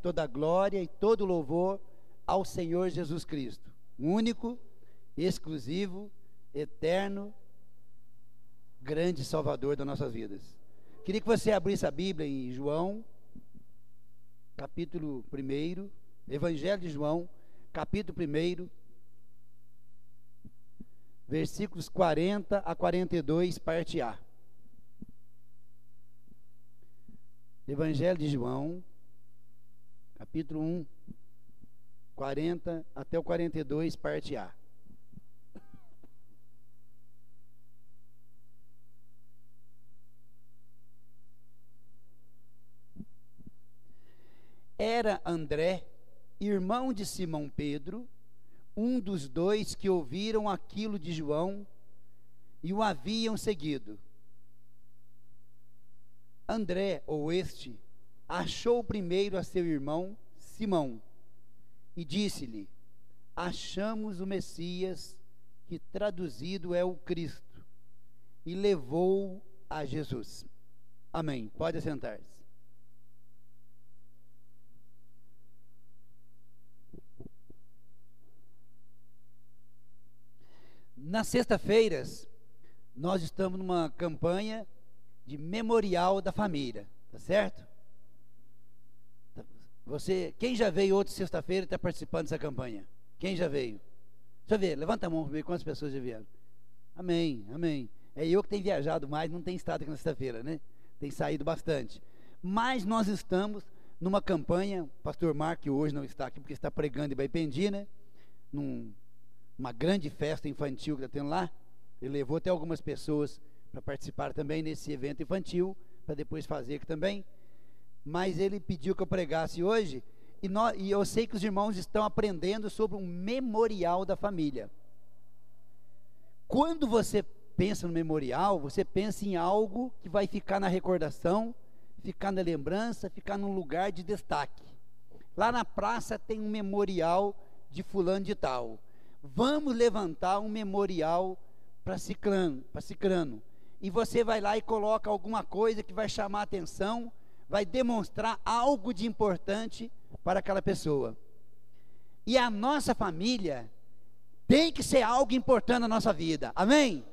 toda glória e todo louvor ao Senhor Jesus Cristo, único, exclusivo, eterno, grande Salvador das nossas vidas. Queria que você abrisse a Bíblia em João, capítulo 1, Evangelho de João, capítulo 1, versículos 40 a 42, parte A. Evangelho de João, capítulo 1, 40 até o 42, parte A. Era André, irmão de Simão Pedro, um dos dois que ouviram aquilo de João e o haviam seguido. André, ou este, achou primeiro a seu irmão Simão e disse-lhe: Achamos o Messias, que traduzido é o Cristo, e levou a Jesus. Amém. Pode sentar-se. Nas sexta-feiras, nós estamos numa campanha de memorial da família, tá certo? Você, quem já veio outra sexta-feira e está participando dessa campanha? Quem já veio? Deixa eu ver, levanta a mão para ver quantas pessoas já vieram. Amém, amém. É eu que tenho viajado mais, não tenho estado aqui na sexta-feira, né? Tem saído bastante. Mas nós estamos numa campanha, o pastor Mark hoje não está aqui porque está pregando em Baipendi, né? Num, uma grande festa infantil que está tendo lá. Ele levou até algumas pessoas para participar também nesse evento infantil, para depois fazer aqui também mas ele pediu que eu pregasse hoje, e, nós, e eu sei que os irmãos estão aprendendo sobre um memorial da família. Quando você pensa no memorial, você pensa em algo que vai ficar na recordação, ficar na lembrança, ficar num lugar de destaque. Lá na praça tem um memorial de fulano de tal. Vamos levantar um memorial para Cicrano, para Cicrano. E você vai lá e coloca alguma coisa que vai chamar a atenção vai demonstrar algo de importante para aquela pessoa. E a nossa família tem que ser algo importante na nossa vida. Amém?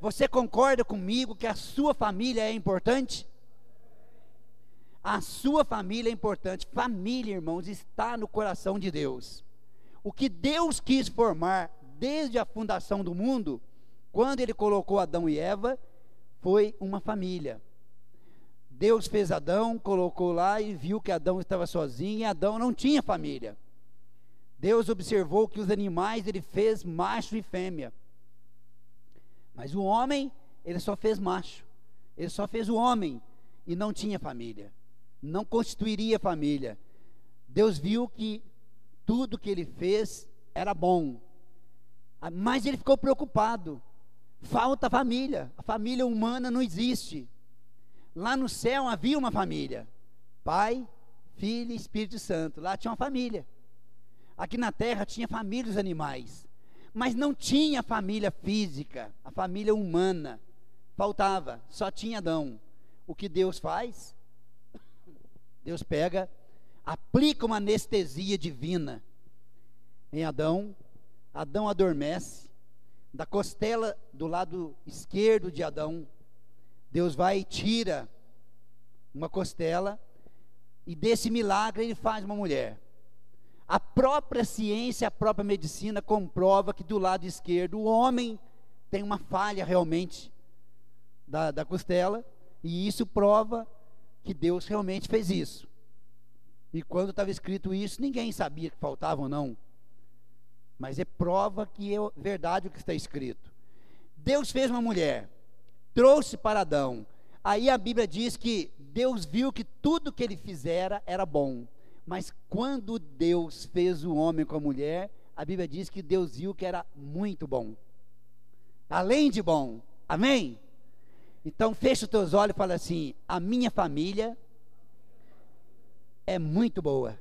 Você concorda comigo que a sua família é importante? A sua família é importante. Família, irmãos, está no coração de Deus. O que Deus quis formar desde a fundação do mundo, quando Ele colocou Adão e Eva, foi uma família. Deus fez Adão, colocou lá e viu que Adão estava sozinho e Adão não tinha família. Deus observou que os animais ele fez macho e fêmea. Mas o homem, ele só fez macho. Ele só fez o homem e não tinha família. Não constituiria família. Deus viu que tudo que ele fez era bom. Mas ele ficou preocupado. Falta família. A família humana não existe. Lá no céu havia uma família: Pai, Filho e Espírito Santo. Lá tinha uma família. Aqui na terra tinha família dos animais, mas não tinha família física, a família humana. Faltava, só tinha Adão. O que Deus faz? Deus pega, aplica uma anestesia divina em Adão. Adão adormece. Da costela do lado esquerdo de Adão Deus vai e tira uma costela e desse milagre ele faz uma mulher. A própria ciência, a própria medicina comprova que do lado esquerdo o homem tem uma falha realmente da, da costela, e isso prova que Deus realmente fez isso. E quando estava escrito isso, ninguém sabia que faltava ou não. Mas é prova que é verdade o que está escrito. Deus fez uma mulher trouxe para Adão. Aí a Bíblia diz que Deus viu que tudo que ele fizera era bom. Mas quando Deus fez o homem com a mulher, a Bíblia diz que Deus viu que era muito bom. Além de bom. Amém? Então fecha os teus olhos e fala assim: a minha família é muito boa.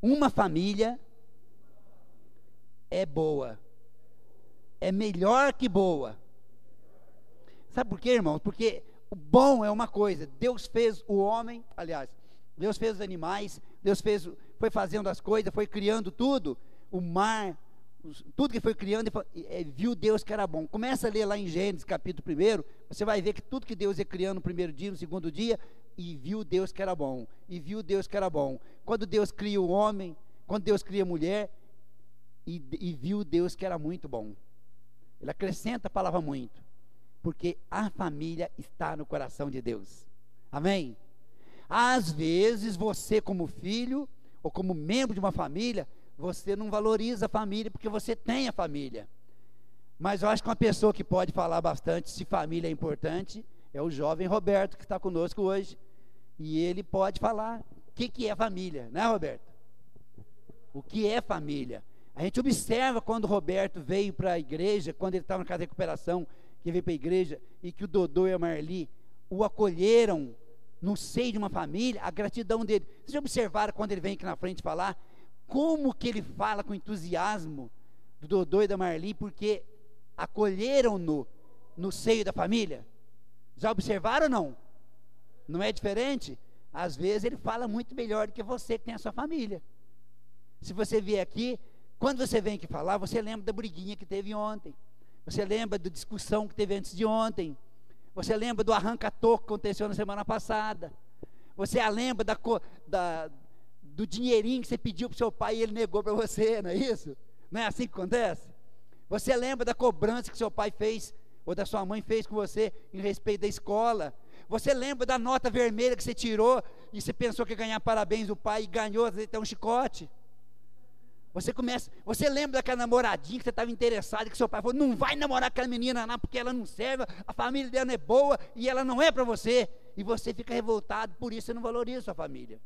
Uma família é boa. É melhor que boa. Sabe por quê, irmãos? Porque o bom é uma coisa. Deus fez o homem, aliás, Deus fez os animais, Deus fez, foi fazendo as coisas, foi criando tudo, o mar, tudo que foi criando, e viu Deus que era bom. Começa a ler lá em Gênesis, capítulo 1, você vai ver que tudo que Deus ia criando no primeiro dia, no segundo dia, e viu Deus que era bom, e viu Deus que era bom. Quando Deus cria o homem, quando Deus cria a mulher, e, e viu Deus que era muito bom. Ele acrescenta a palavra muito, porque a família está no coração de Deus. Amém? Às vezes você, como filho, ou como membro de uma família, você não valoriza a família porque você tem a família. Mas eu acho que uma pessoa que pode falar bastante se família é importante é o jovem Roberto que está conosco hoje. E ele pode falar o que, que é família, né, Roberto? O que é família? A gente observa quando Roberto veio para a igreja, quando ele estava na casa de recuperação, que veio para a igreja, e que o Dodô e a Marli o acolheram no seio de uma família, a gratidão dele. Vocês já observaram quando ele vem aqui na frente falar? Como que ele fala com entusiasmo do Dodô e da Marli, porque acolheram-no no seio da família? Já observaram ou não? Não é diferente? Às vezes ele fala muito melhor do que você que tem a sua família. Se você vier aqui, quando você vem aqui falar, você lembra da briguinha que teve ontem. Você lembra da discussão que teve antes de ontem. Você lembra do arranca-toco que aconteceu na semana passada. Você lembra da, da, do dinheirinho que você pediu para o seu pai e ele negou para você, não é isso? Não é assim que acontece? Você lembra da cobrança que seu pai fez, ou da sua mãe fez com você em respeito da escola? Você lembra da nota vermelha que você tirou e você pensou que ia ganhar parabéns do pai e ganhou até um chicote? Você começa, você lembra daquela namoradinha que você estava interessado, que seu pai falou, não vai namorar aquela menina não, porque ela não serve, a família dela não é boa e ela não é para você. E você fica revoltado, por isso você não valoriza sua família.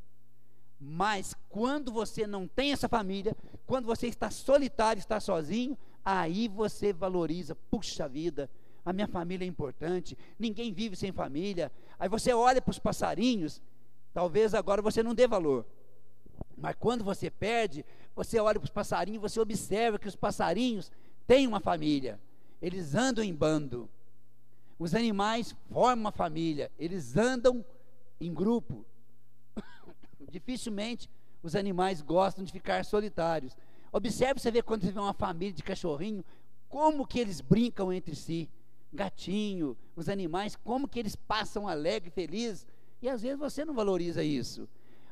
Mas quando você não tem essa família, quando você está solitário, está sozinho, aí você valoriza, puxa vida, a minha família é importante, ninguém vive sem família. Aí você olha para os passarinhos, talvez agora você não dê valor. Mas quando você perde, você olha para os passarinhos, você observa que os passarinhos têm uma família, eles andam em bando. Os animais formam uma família, eles andam em grupo. Dificilmente os animais gostam de ficar solitários. Observe você vê quando você vê uma família de cachorrinho, como que eles brincam entre si. Gatinho, os animais, como que eles passam alegre, feliz. E às vezes você não valoriza isso.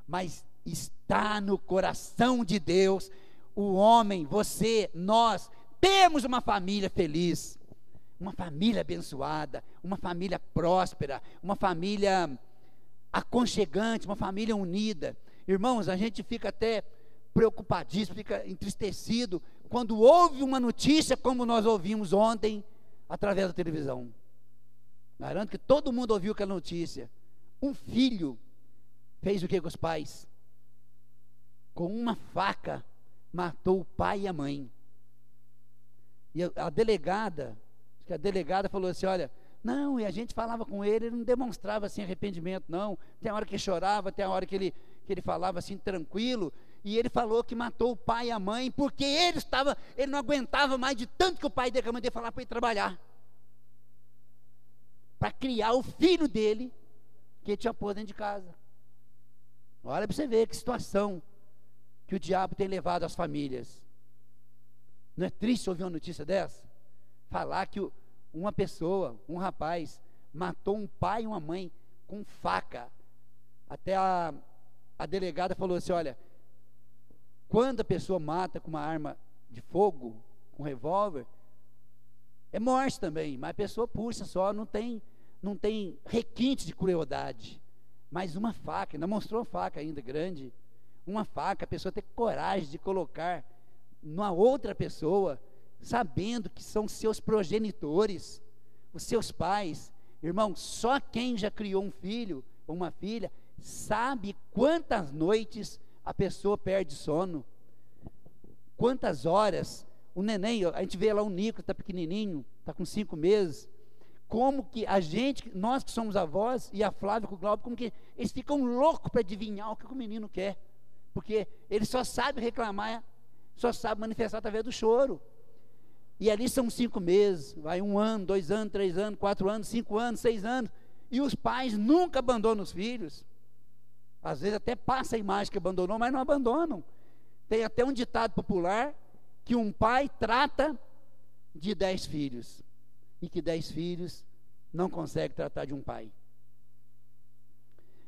Mas está no coração de Deus. O homem, você, nós, temos uma família feliz, uma família abençoada, uma família próspera, uma família aconchegante, uma família unida. Irmãos, a gente fica até preocupadíssimo, fica entristecido quando ouve uma notícia como nós ouvimos ontem através da televisão. Garanto que todo mundo ouviu aquela notícia. Um filho fez o que com os pais? Com uma faca, matou o pai e a mãe. E a, delegada, a delegada falou assim: olha, não, e a gente falava com ele, ele não demonstrava assim arrependimento, não. Tem a hora que chorava, tem a hora que ele, que ele falava assim tranquilo. E ele falou que matou o pai e a mãe, porque ele estava, ele não aguentava mais de tanto que o pai dele, a mãe dele falar para ele trabalhar. Para criar o filho dele, que ele tinha pôr dentro de casa. Olha para você ver que situação que o diabo tem levado às famílias. Não é triste ouvir uma notícia dessa? Falar que uma pessoa, um rapaz, matou um pai e uma mãe com faca. Até a, a delegada falou assim: olha, quando a pessoa mata com uma arma de fogo, com um revólver, é morte também, mas a pessoa puxa só, não tem, não tem requinte de crueldade. Mas uma faca, ainda mostrou faca ainda grande uma faca, a pessoa ter coragem de colocar numa outra pessoa, sabendo que são seus progenitores, os seus pais. Irmão, só quem já criou um filho ou uma filha sabe quantas noites a pessoa perde sono, quantas horas. O neném, a gente vê lá o Nico, está pequenininho, está com cinco meses. Como que a gente, nós que somos avós, e a Flávia com o Glauber, como que eles ficam loucos para adivinhar o que o menino quer porque ele só sabe reclamar, só sabe manifestar através do choro. E ali são cinco meses, vai um ano, dois anos, três anos, quatro anos, cinco anos, seis anos, e os pais nunca abandonam os filhos. Às vezes até passa a imagem que abandonou, mas não abandonam. Tem até um ditado popular que um pai trata de dez filhos e que dez filhos não consegue tratar de um pai.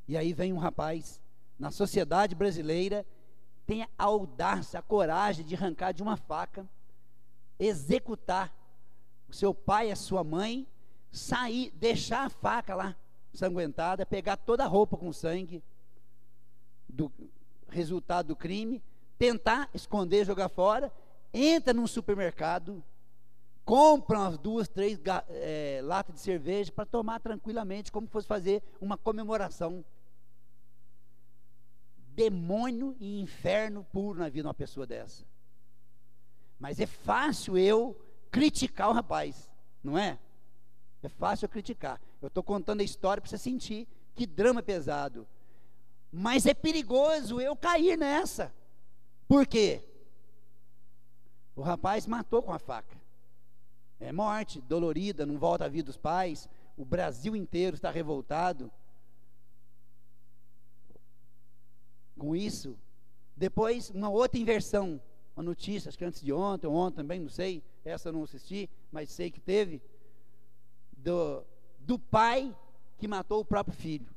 E aí vem um rapaz na sociedade brasileira tem a audácia, a coragem de arrancar de uma faca, executar o seu pai a sua mãe, sair, deixar a faca lá sanguentada, pegar toda a roupa com sangue do resultado do crime, tentar esconder, jogar fora, entra num supermercado, compra umas duas, três é, latas de cerveja para tomar tranquilamente, como fosse fazer uma comemoração. Demônio e inferno puro na vida de uma pessoa dessa. Mas é fácil eu criticar o rapaz, não é? É fácil eu criticar. Eu estou contando a história para você sentir que drama pesado. Mas é perigoso eu cair nessa. Por quê? O rapaz matou com a faca. É morte, dolorida, não volta à vida dos pais. O Brasil inteiro está revoltado. Com isso, depois, uma outra inversão. Uma notícia, acho que antes de ontem, ontem também, não sei. Essa eu não assisti, mas sei que teve. Do, do pai que matou o próprio filho.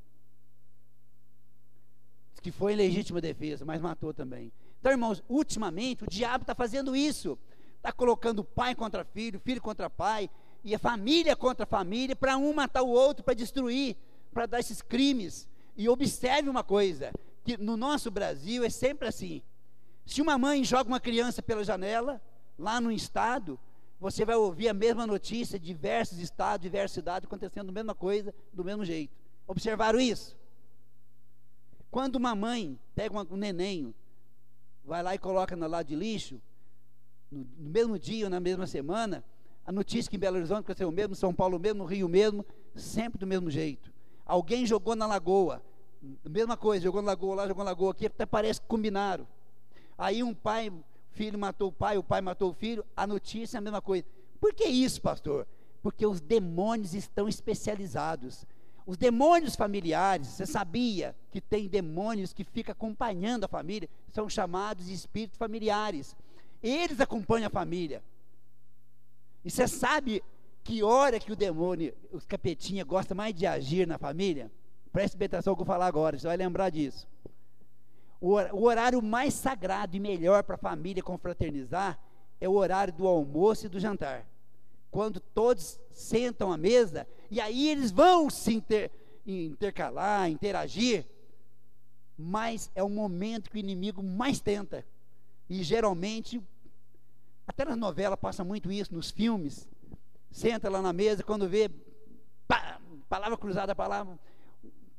Que foi em legítima defesa, mas matou também. Então, irmãos, ultimamente o diabo está fazendo isso. Está colocando pai contra filho, filho contra pai, e a família contra família, para um matar o outro, para destruir, para dar esses crimes. E observe uma coisa: que no nosso Brasil é sempre assim. Se uma mãe joga uma criança pela janela, lá no estado, você vai ouvir a mesma notícia diversos estados, diversas cidades acontecendo a mesma coisa, do mesmo jeito. Observaram isso? Quando uma mãe pega um neném, vai lá e coloca no lado de lixo, no, no mesmo dia ou na mesma semana, a notícia que em Belo Horizonte aconteceu o mesmo, São Paulo mesmo, no Rio mesmo, sempre do mesmo jeito. Alguém jogou na lagoa, mesma coisa, jogou na lagoa lá, jogou na lagoa aqui, até parece que combinaram. Aí um pai, filho matou o pai, o pai matou o filho, a notícia é a mesma coisa. Por que isso, pastor? Porque os demônios estão especializados. Os demônios familiares, você sabia que tem demônios que ficam acompanhando a família, são chamados de espíritos familiares. Eles acompanham a família. E você sabe que hora que o demônio, os capetinha, gosta mais de agir na família? Preste bem atenção no que eu falar agora, você vai lembrar disso. O, horário mais sagrado e melhor para a família confraternizar é o horário do almoço e do jantar quando todos sentam à mesa, e aí eles vão se inter, intercalar, interagir, mas é o momento que o inimigo mais tenta. E geralmente, até nas novelas passa muito isso, nos filmes, senta lá na mesa, quando vê, pá, palavra cruzada, palavra,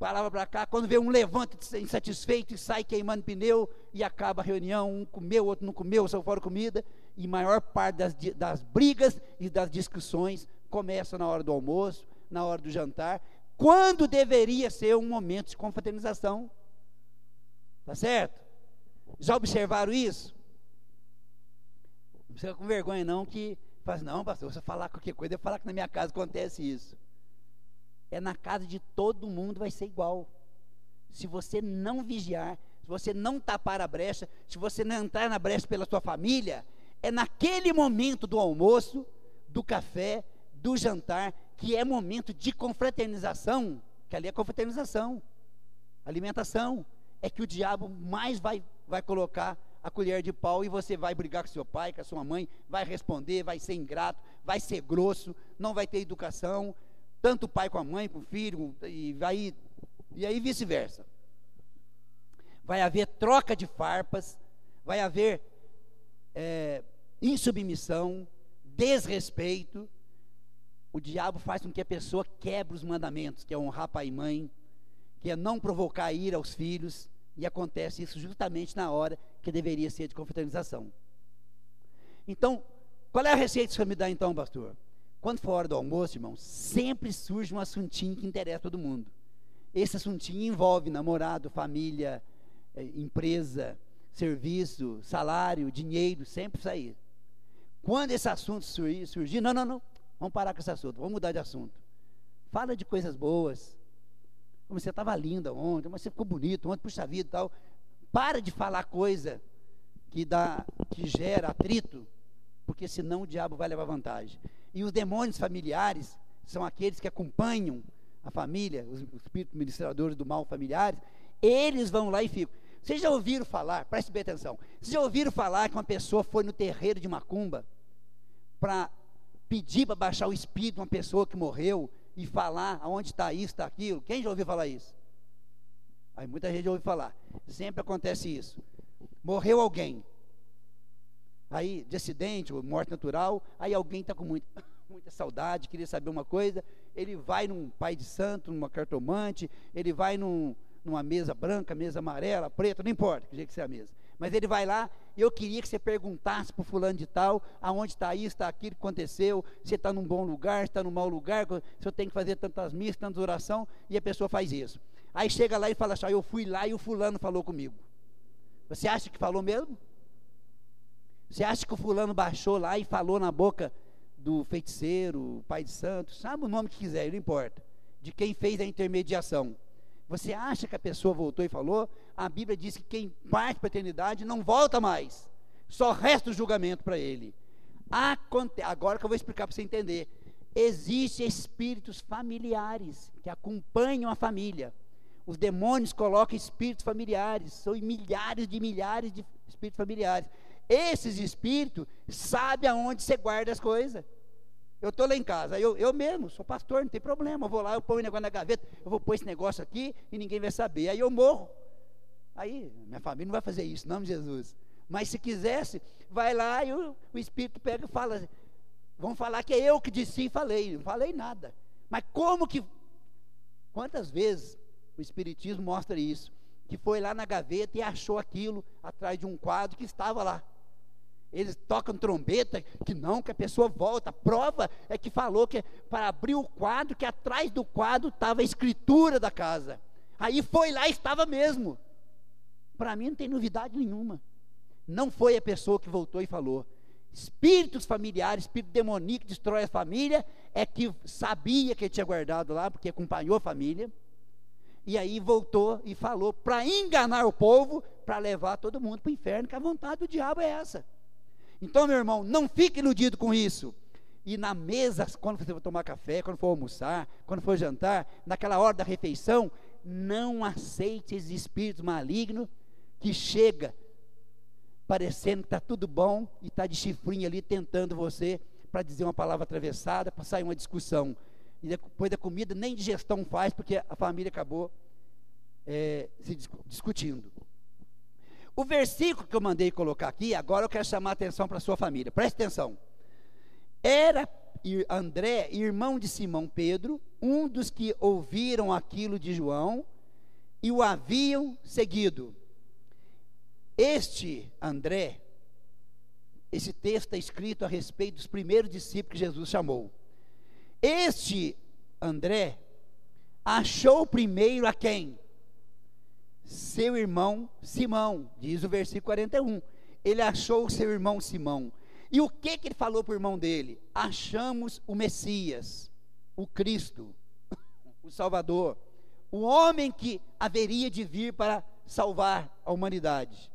palavra para cá, quando vê um levanta insatisfeito e sai queimando pneu e acaba a reunião, um comeu, outro não comeu, saiu fora comida, e maior parte das, das brigas e das discussões começa na hora do almoço, na hora do jantar, quando deveria ser um momento de confraternização. Tá certo? Já observaram isso? Não precisa com vergonha não que faz não, pastor, você falar qualquer coisa, eu falar que na minha casa acontece isso. É na casa de todo mundo vai ser igual. Se você não vigiar, se você não tapar a brecha, se você não entrar na brecha pela sua família, é naquele momento do almoço, do café, do jantar, que é momento de confraternização, que ali é confraternização, alimentação, é que o diabo mais vai, vai colocar a colher de pau e você vai brigar com seu pai, com a sua mãe, vai responder, vai ser ingrato, vai ser grosso, não vai ter educação, tanto o pai com a mãe, com o filho, e vai e aí vice-versa. Vai haver troca de farpas, vai haver é, insubmissão, desrespeito, o diabo faz com que a pessoa quebre os mandamentos, que é honrar pai e mãe, que é não provocar ira aos filhos, e acontece isso justamente na hora que deveria ser de confraternização. Então, qual é a receita que você me dá então, pastor? Quando for hora do almoço, irmão, sempre surge um assuntinho que interessa todo mundo. Esse assuntinho envolve namorado, família, é, empresa, serviço, salário, dinheiro, sempre sair. Quando esse assunto surgir, não, não, não, vamos parar com esse assunto, vamos mudar de assunto. Fala de coisas boas. Mas você estava linda ontem, mas você ficou bonito ontem, puxa vida e tal. Para de falar coisa que dá, que gera atrito, porque senão o diabo vai levar vantagem. E os demônios familiares são aqueles que acompanham a família, os espíritos ministradores do mal familiares, eles vão lá e ficam. Vocês já ouviram falar, preste bem atenção, vocês já ouviram falar que uma pessoa foi no terreiro de Macumba para pedir para baixar o espírito de uma pessoa que morreu e falar aonde está isso, está aquilo? Quem já ouviu falar isso? Aí muita gente já ouviu falar. Sempre acontece isso. Morreu alguém. Aí, de acidente ou morte natural, aí alguém está com muita, muita saudade, queria saber uma coisa, ele vai num pai de santo, numa cartomante, ele vai num, numa mesa branca, mesa amarela, preta, não importa que jeito que seja a mesa. Mas ele vai lá, e eu queria que você perguntasse para o fulano de tal, aonde está isso, está aquilo que aconteceu, se está num bom lugar, está num mau lugar, se eu tenho que fazer tantas missas, tantas orações, e a pessoa faz isso. Aí chega lá e fala assim, eu fui lá e o fulano falou comigo. Você acha que falou mesmo? Você acha que o fulano baixou lá e falou na boca do feiticeiro, pai de santo, sabe o nome que quiser, não importa, de quem fez a intermediação. Você acha que a pessoa voltou e falou? A Bíblia diz que quem parte para a eternidade não volta mais, só resta o julgamento para ele. Aconte Agora que eu vou explicar para você entender. Existem espíritos familiares que acompanham a família. Os demônios colocam espíritos familiares, são milhares de milhares de espíritos familiares. Esses espíritos sabem aonde você guarda as coisas. Eu estou lá em casa, eu, eu mesmo, sou pastor, não tem problema. Eu vou lá, eu ponho o negócio na gaveta, eu vou pôr esse negócio aqui e ninguém vai saber. Aí eu morro. Aí, minha família não vai fazer isso, em nome de Jesus. Mas se quisesse, vai lá e o, o Espírito pega e fala. Vão falar que é eu que disse e falei. Não falei nada. Mas como que. Quantas vezes o Espiritismo mostra isso. Que foi lá na gaveta e achou aquilo atrás de um quadro que estava lá. Eles tocam trombeta, que não, que a pessoa volta. A prova é que falou que para abrir o quadro, que atrás do quadro estava a escritura da casa. Aí foi lá e estava mesmo. Para mim não tem novidade nenhuma. Não foi a pessoa que voltou e falou. Espíritos familiares, espírito demoníaco que destrói a família, é que sabia que ele tinha guardado lá, porque acompanhou a família e aí voltou e falou para enganar o povo, para levar todo mundo para o inferno, que a vontade do diabo é essa. Então, meu irmão, não fique iludido com isso. E na mesa, quando você for tomar café, quando for almoçar, quando for jantar, naquela hora da refeição, não aceite esses espíritos malignos que chega parecendo que está tudo bom e está de chifrinho ali tentando você para dizer uma palavra atravessada, para sair uma discussão e depois da comida nem digestão faz, porque a família acabou é, se discutindo. O versículo que eu mandei colocar aqui, agora eu quero chamar a atenção para a sua família, preste atenção. Era André, irmão de Simão Pedro, um dos que ouviram aquilo de João e o haviam seguido. Este André, esse texto está escrito a respeito dos primeiros discípulos que Jesus chamou. Este André achou primeiro a quem? Seu irmão Simão, diz o versículo 41. Ele achou o seu irmão Simão. E o que, que ele falou para o irmão dele? Achamos o Messias, o Cristo, o Salvador, o homem que haveria de vir para salvar a humanidade.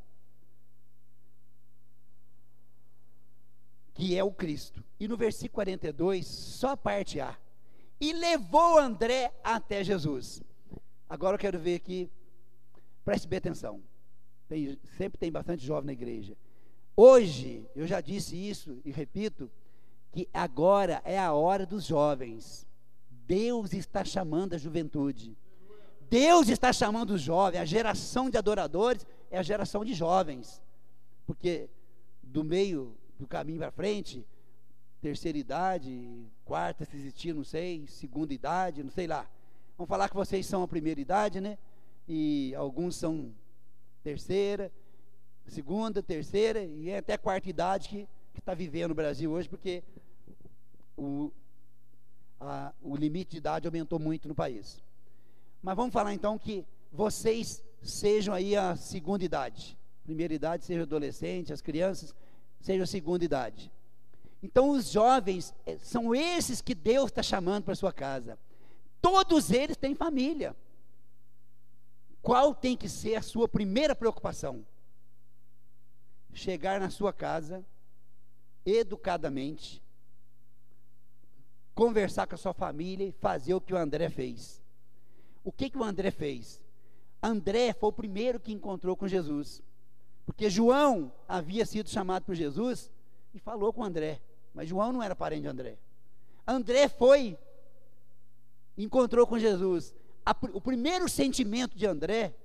que é o Cristo. E no versículo 42, só parte A. E levou André até Jesus. Agora eu quero ver aqui, preste bem atenção. Tem, sempre tem bastante jovem na igreja. Hoje, eu já disse isso e repito, que agora é a hora dos jovens. Deus está chamando a juventude. Deus está chamando os jovens. A geração de adoradores é a geração de jovens. Porque do meio do caminho para frente, terceira idade, quarta se existir, não sei, segunda idade, não sei lá. Vamos falar que vocês são a primeira idade, né? E alguns são terceira, segunda, terceira e é até quarta idade que está vivendo no Brasil hoje, porque o, a, o limite de idade aumentou muito no país. Mas vamos falar então que vocês sejam aí a segunda idade. Primeira idade seja adolescente, as crianças, seja a segunda idade. Então, os jovens eh, são esses que Deus está chamando para sua casa. Todos eles têm família. Qual tem que ser a sua primeira preocupação? Chegar na sua casa, educadamente, conversar com a sua família e fazer o que o André fez. O que, que o André fez? André foi o primeiro que encontrou com Jesus. Porque João havia sido chamado por Jesus e falou com André. Mas João não era parente de André. André foi, encontrou com Jesus. A, o primeiro sentimento de André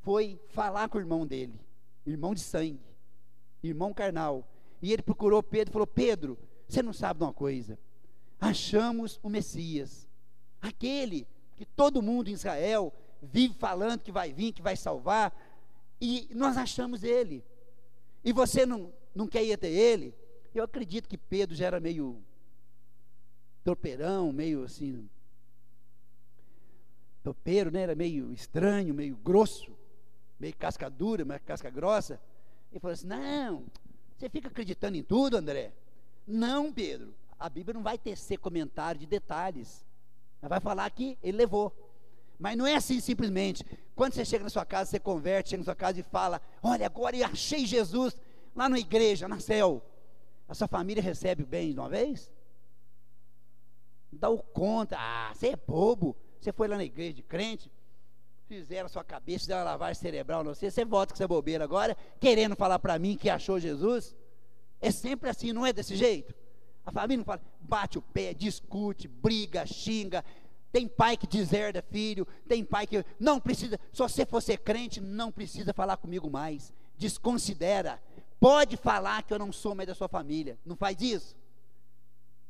foi falar com o irmão dele, irmão de sangue, irmão carnal. E ele procurou Pedro e falou: Pedro, você não sabe de uma coisa? Achamos o Messias, aquele que todo mundo em Israel vive falando que vai vir, que vai salvar, e nós achamos ele. E você não, não quer ir até ele? Eu acredito que Pedro já era meio torpeirão, meio assim, topeiro, né? Era meio estranho, meio grosso, meio casca dura, meio casca grossa. Ele falou assim: Não, você fica acreditando em tudo, André? Não, Pedro. A Bíblia não vai tecer comentário de detalhes. Ela vai falar que ele levou. Mas não é assim simplesmente. Quando você chega na sua casa, você converte, chega na sua casa e fala: Olha, agora eu achei Jesus lá na igreja, na céu. A sua família recebe bem de uma vez? Dá o conta. Ah, você é bobo. Você foi lá na igreja de crente, fizeram a sua cabeça, fizeram uma lavagem cerebral, não sei. Você volta com essa bobeira agora, querendo falar para mim que achou Jesus. É sempre assim, não é desse jeito? A família não fala, bate o pé, discute, briga, xinga. Tem pai que deserda filho, tem pai que não precisa, se você for crente, não precisa falar comigo mais. Desconsidera. Pode falar que eu não sou mais da sua família. Não faz isso?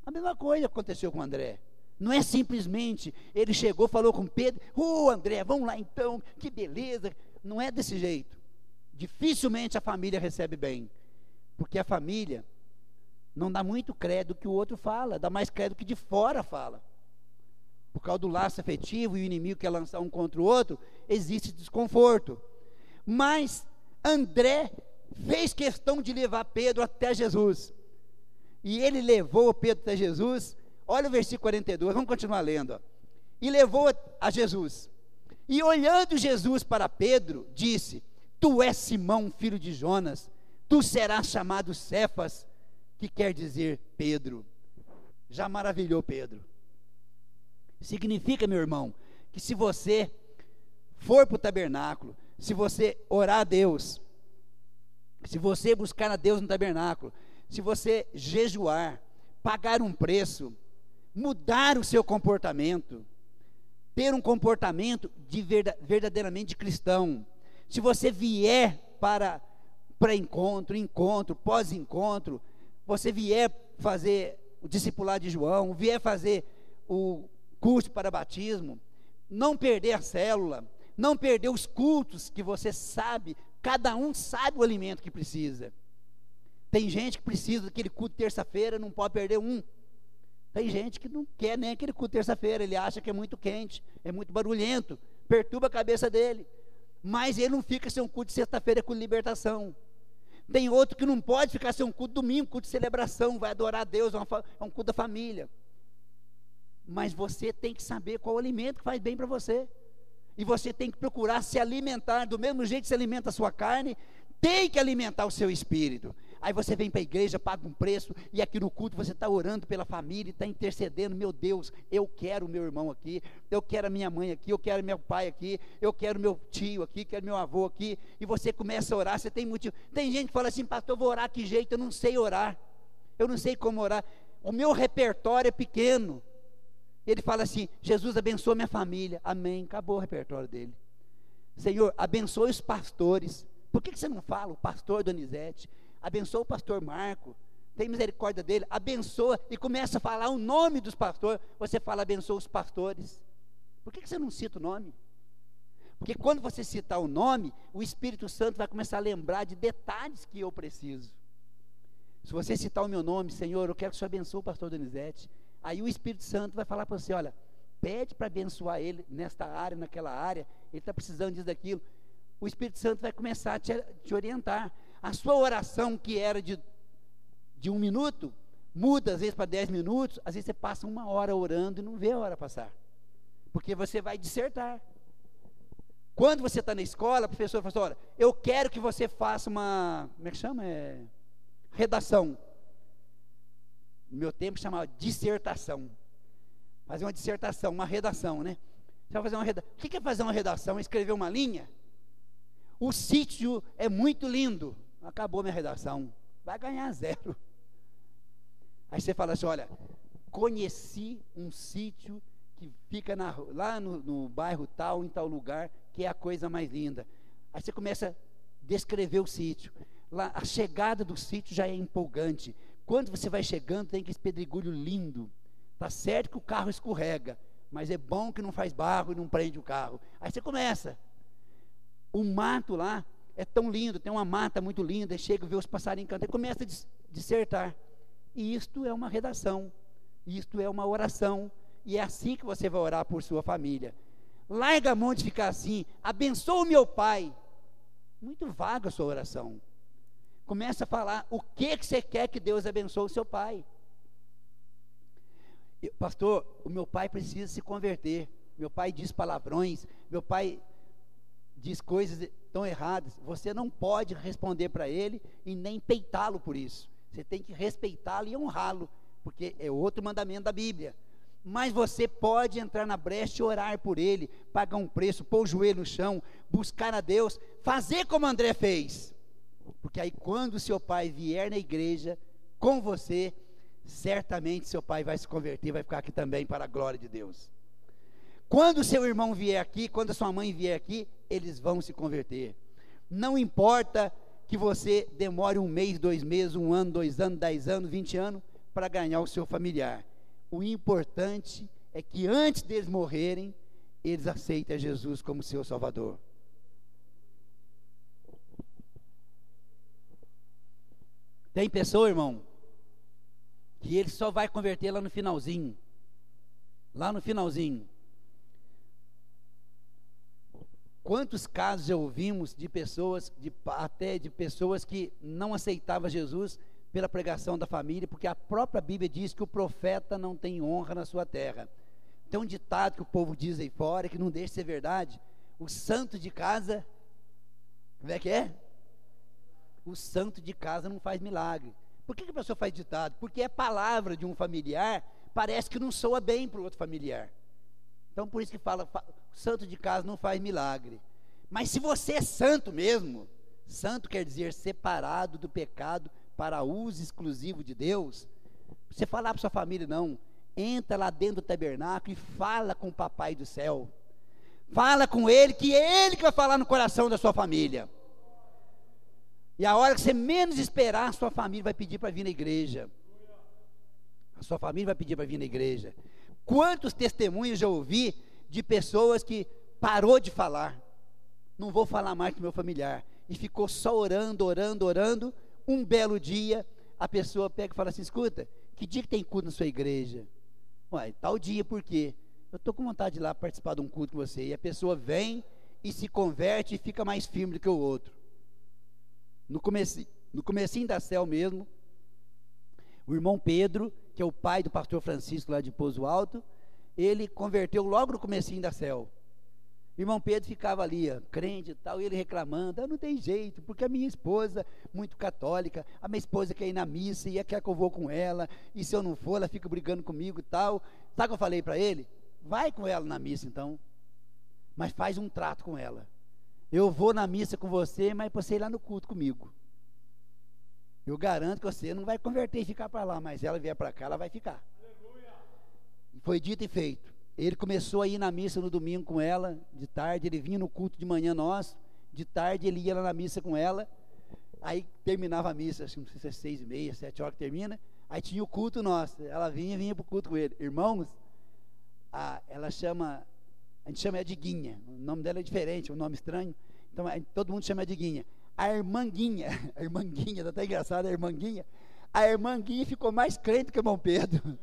A mesma coisa aconteceu com André. Não é simplesmente ele chegou, falou com Pedro, ô oh, André, vamos lá então, que beleza. Não é desse jeito. Dificilmente a família recebe bem, porque a família não dá muito crédito que o outro fala, dá mais crédito que de fora fala. Por causa do laço afetivo e o inimigo quer lançar um contra o outro, existe desconforto. Mas André fez questão de levar Pedro até Jesus. E ele levou Pedro até Jesus. Olha o versículo 42, vamos continuar lendo. E levou a Jesus. E olhando Jesus para Pedro, disse: Tu és Simão, filho de Jonas, tu serás chamado Cefas, que quer dizer Pedro. Já maravilhou Pedro. Significa, meu irmão, que se você for para o tabernáculo, se você orar a Deus, se você buscar a Deus no tabernáculo, se você jejuar, pagar um preço, mudar o seu comportamento, ter um comportamento de verdadeiramente cristão, se você vier para para encontro, encontro, pós-encontro, você vier fazer o discipulado de João, vier fazer o curso para batismo, não perder a célula, não perder os cultos que você sabe Cada um sabe o alimento que precisa. Tem gente que precisa daquele culto terça-feira, não pode perder um. Tem gente que não quer nem aquele culto terça-feira, ele acha que é muito quente, é muito barulhento, perturba a cabeça dele. Mas ele não fica sem um culto de sexta-feira com libertação. Tem outro que não pode ficar sem um culto domingo, culto de celebração, vai adorar a Deus, é, uma, é um culto da família. Mas você tem que saber qual alimento que faz bem para você e você tem que procurar se alimentar do mesmo jeito que se alimenta a sua carne, tem que alimentar o seu espírito. Aí você vem para a igreja, paga um preço, e aqui no culto você está orando pela família, está intercedendo, meu Deus, eu quero o meu irmão aqui, eu quero a minha mãe aqui, eu quero meu pai aqui, eu quero meu tio aqui, quero meu avô aqui, e você começa a orar, você tem motivo. Tem gente que fala assim, pastor, eu vou orar que jeito, eu não sei orar, eu não sei como orar, o meu repertório é pequeno, ele fala assim: Jesus abençoa minha família. Amém. Acabou o repertório dele. Senhor, abençoe os pastores. Por que, que você não fala o pastor Donizete? Abençoa o pastor Marco. Tem misericórdia dele. Abençoa e começa a falar o nome dos pastores. Você fala abençoa os pastores. Por que, que você não cita o nome? Porque quando você citar o nome, o Espírito Santo vai começar a lembrar de detalhes que eu preciso. Se você citar o meu nome, Senhor, eu quero que o Senhor abençoe o pastor Donizete. Aí o Espírito Santo vai falar para você: olha, pede para abençoar ele nesta área, naquela área, ele está precisando disso, daquilo. O Espírito Santo vai começar a te, te orientar. A sua oração, que era de, de um minuto, muda às vezes para dez minutos, às vezes você passa uma hora orando e não vê a hora passar. Porque você vai dissertar. Quando você está na escola, a professora fala assim, olha, eu quero que você faça uma, como é que chama? É, redação. No meu tempo chamava dissertação. Fazer uma dissertação, uma redação, né? Você vai fazer uma redação. O que é fazer uma redação? Escrever uma linha? O sítio é muito lindo. Acabou minha redação. Vai ganhar zero. Aí você fala assim: olha, conheci um sítio que fica na, lá no, no bairro tal, em tal lugar, que é a coisa mais linda. Aí você começa a descrever o sítio. Lá, a chegada do sítio já é empolgante. Quando você vai chegando, tem aquele pedregulho lindo. Tá certo que o carro escorrega, mas é bom que não faz barro e não prende o carro. Aí você começa. O mato lá é tão lindo, tem uma mata muito linda, chega e vê os passarinhos cantando, começa a dissertar. E isto é uma redação, isto é uma oração, e é assim que você vai orar por sua família. Larga a mão de ficar assim, abençoa o meu pai. Muito vaga a sua oração. Começa a falar o que, que você quer que Deus abençoe o seu pai. Pastor, o meu pai precisa se converter. Meu pai diz palavrões, meu pai diz coisas tão erradas. Você não pode responder para ele e nem peitá-lo por isso. Você tem que respeitá-lo e honrá-lo, porque é outro mandamento da Bíblia. Mas você pode entrar na brecha e orar por ele, pagar um preço, pôr o joelho no chão, buscar a Deus, fazer como André fez. Porque aí, quando seu pai vier na igreja com você, certamente seu pai vai se converter, vai ficar aqui também para a glória de Deus. Quando seu irmão vier aqui, quando sua mãe vier aqui, eles vão se converter. Não importa que você demore um mês, dois meses, um ano, dois anos, dez anos, vinte anos, para ganhar o seu familiar. O importante é que antes deles morrerem, eles aceitem Jesus como seu Salvador. Tem pessoa, irmão, que ele só vai converter lá no finalzinho. Lá no finalzinho. Quantos casos já ouvimos de pessoas, de, até de pessoas que não aceitavam Jesus pela pregação da família, porque a própria Bíblia diz que o profeta não tem honra na sua terra. Tem um ditado que o povo diz aí fora, que não deixa de ser verdade. O santo de casa, como é que é? O santo de casa não faz milagre. Por que, que a pessoa faz ditado? Porque é palavra de um familiar, parece que não soa bem para o outro familiar. Então por isso que fala, santo de casa não faz milagre. Mas se você é santo mesmo, santo quer dizer separado do pecado para uso exclusivo de Deus. Você falar para sua família não, entra lá dentro do tabernáculo e fala com o papai do céu. Fala com ele, que é ele que vai falar no coração da sua família. E a hora que você menos esperar, a sua família vai pedir para vir na igreja. A sua família vai pedir para vir na igreja. Quantos testemunhos já ouvi de pessoas que parou de falar? Não vou falar mais com meu familiar. E ficou só orando, orando, orando. Um belo dia, a pessoa pega e fala assim: escuta, que dia que tem culto na sua igreja? Uai, tal dia, por quê? Eu estou com vontade de ir lá participar de um culto com você. E a pessoa vem e se converte e fica mais firme do que o outro. No, comece, no comecinho da céu mesmo, o irmão Pedro que é o pai do pastor Francisco lá de Pouso Alto, ele converteu logo no comecinho da céu. Irmão Pedro ficava ali, ó, crente e tal, e ele reclamando, ah, não tem jeito, porque a minha esposa, muito católica, a minha esposa quer ir na missa e quer que eu vou com ela, e se eu não for, ela fica brigando comigo e tal. Sabe o que eu falei para ele? Vai com ela na missa então, mas faz um trato com ela. Eu vou na missa com você, mas você ir lá no culto comigo. Eu garanto que você não vai converter e ficar para lá, mas ela vier para cá, ela vai ficar. Aleluia. Foi dito e feito. Ele começou a ir na missa no domingo com ela, de tarde, ele vinha no culto de manhã nosso, de tarde ele ia lá na missa com ela, aí terminava a missa, acho que não sei se é seis e meia, sete horas que termina, aí tinha o culto nosso, ela vinha e vinha para o culto com ele. Irmãos, a, ela chama, a gente chama ela de Guinha, o nome dela é diferente, é um nome estranho, então todo mundo chama de Guinha a irmanguinha, a irmanguinha, tá até engraçado, a irmanguinha, a irmanguinha ficou mais crente que o irmão Pedro.